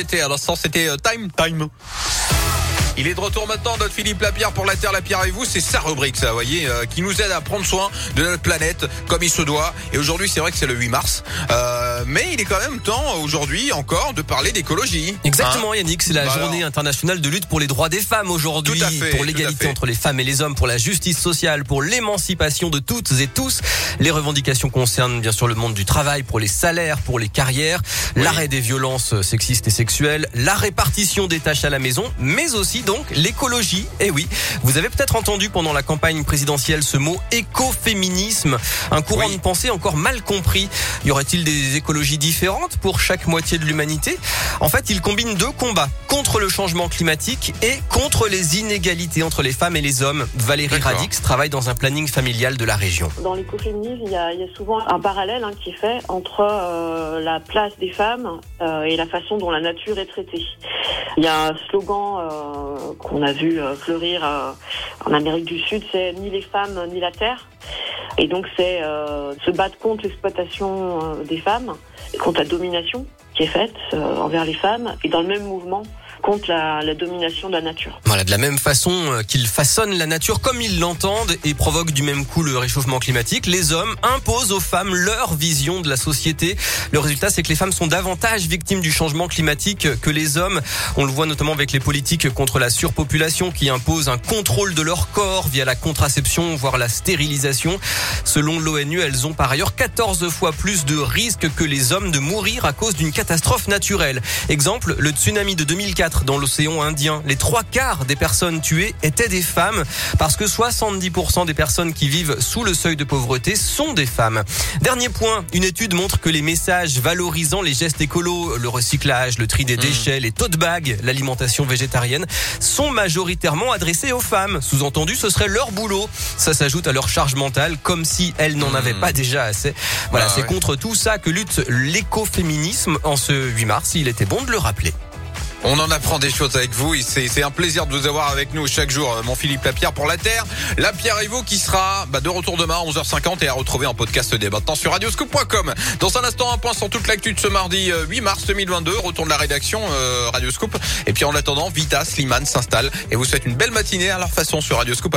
C'était à l'instant, c'était euh, Time Time. Il est de retour maintenant, notre Philippe Lapierre pour la Terre, la Pierre et vous. C'est sa rubrique, ça, voyez, euh, qui nous aide à prendre soin de notre planète comme il se doit. Et aujourd'hui, c'est vrai que c'est le 8 mars. Euh, mais il est quand même temps, aujourd'hui, encore, de parler d'écologie. Exactement, Hein Yannick. C'est la Bah journée alors. internationale de lutte pour les droits des femmes aujourd'hui. Pour l'égalité entre les femmes et les hommes, pour la justice sociale, pour l'émancipation de toutes et tous. Les revendications concernent bien sûr le monde du travail, pour les salaires, pour les carrières, l'arrêt des violences sexistes et sexuelles, la répartition des tâches à la maison, mais aussi donc l'écologie. Et oui, vous avez peut-être entendu pendant la campagne présidentielle ce mot écoféminisme, un courant Oui. de pensée encore mal compris. Y aurait-il des écologies différentes pour chaque moitié de l'humanité En fait, il combine deux combats contre le changement climatique et contre les inégalités entre les femmes et les hommes. Valérie. Radix travaille dans un planning familial de la région. Dans l'écoféminisme, il y a, il y a souvent un parallèle hein, qui est fait entre euh, la place des femmes euh, et la façon dont la nature est traitée. Il y a un slogan euh, qu'on a vu euh, fleurir euh, en Amérique du Sud, c'est ni les femmes ni la terre. Et donc c'est euh, se battre contre l'exploitation euh, des femmes, contre la domination qui est faite euh, envers les femmes, et dans le même mouvement contre la, la domination de la nature. Voilà, de la même façon euh, qu'ils façonnent la nature comme ils l'entendent et provoquent du même coup le réchauffement climatique, les hommes imposent aux femmes leur vision de la société. Le résultat, c'est que les femmes sont davantage victimes du changement climatique que les hommes. On le voit notamment avec les politiques contre la surpopulation qui imposent un contrôle de leur corps via la contraception, voire la stérilisation. Selon l'ONU, elles ont par ailleurs 14 fois plus de risques que les hommes de mourir à cause d'une catastrophe naturelle. Exemple, le tsunami de 2004 dans l'océan Indien. Les trois quarts des personnes tuées étaient des femmes parce que 70% des personnes qui vivent sous le seuil de pauvreté sont des femmes. Dernier point, une étude montre que les messages valorisant les gestes écolos, le recyclage, le tri des déchets, les tote bags, l'alimentation végétarienne, sont majoritairement adressés aux femmes. Sous-entendu, ce serait leur boulot. Ça s'ajoute à leur charge mentale, comme si elles n'en avaient pas déjà assez. Voilà, Ah c'est ouais. contre tout ça que lutte l'écoféminisme en ce 8 mars. Il était bon de le rappeler. On en apprend des choses avec vous et c'est un plaisir de vous avoir avec nous chaque jour, euh, mon Philippe Lapierre pour la Terre. La Pierre et vous qui sera bah, de retour demain à 11h50 et à retrouver en podcast dès maintenant sur radioscoop.com. Dans un instant, un point sur toute l'actu de ce mardi euh, 8 mars 2022. Retour de la rédaction euh, Radioscoop. Et puis en attendant, Vita Slimane s'installe et vous souhaite une belle matinée à leur façon sur Radioscoop avec